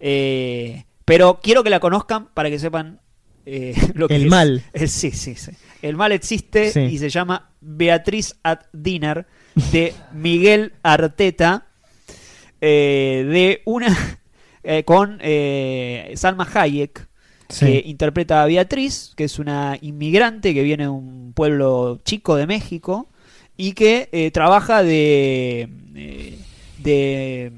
Eh, pero quiero que la conozcan para que sepan eh, lo que El es. mal. Eh, sí, sí, sí. El mal existe Sí. y se llama Beatriz at Dinner de Miguel Arteta. eh, de una. eh, con eh, Salma Hayek que interpreta a Beatriz, que es una inmigrante que viene de un pueblo chico de México y que eh, trabaja de, eh, de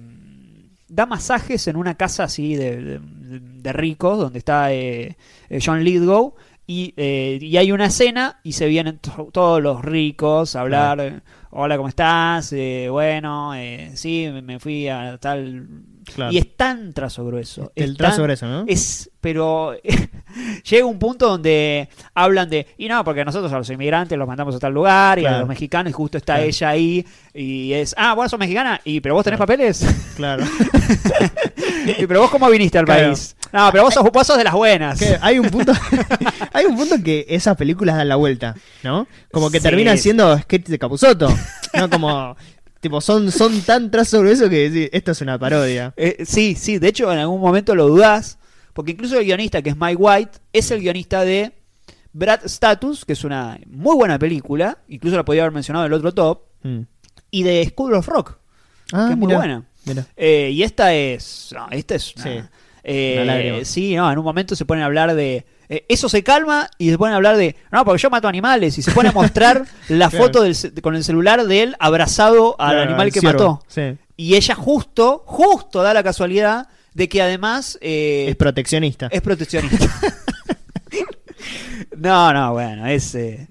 da masajes en una casa así de, de- de ricos donde está eh, eh, John Lithgow y, eh, y hay una escena y se vienen to- todos los ricos a hablar eh, hola cómo estás Eh, bueno eh, sí me- fui a tal Claro. y es tan trazo grueso El trazo tan- grueso, ¿no? es, pero llega un punto donde hablan de, y no, porque nosotros a los inmigrantes los mandamos a tal lugar y a los mexicanos y justo está Claro. ella ahí y es, ah, vos sos mexicana, y pero vos tenés papeles, Claro. y pero vos cómo viniste al país. No, pero vos sos, vos sos de las buenas. Hay un punto hay un punto que esas películas dan la vuelta, ¿no? Como que Sí. terminan siendo sketch de Capuzoto, no como tipo son son tan trazo grueso que decís, esto es una parodia. Eh, sí, sí, de hecho en algún momento lo dudás, porque incluso el guionista que es Mike White es el guionista de Brad Status, que es una muy buena película, incluso la podía haber mencionado en el otro top, Mm. y de School of Rock, Ah, que es muy mirá, buena. mirá. Eh, y esta es. No, esta es. una- Sí, eh, sí, no, en un momento se ponen a hablar de. eh, eso se calma y se ponen a hablar de. No, porque yo mato animales. Y se pone a mostrar la Claro. foto del con el celular de él abrazado al Claro, animal al que ciervo, mató. Sí. Y ella justo, justo da la casualidad de que además eh, Es proteccionista. es proteccionista. no, no, bueno, es. eh,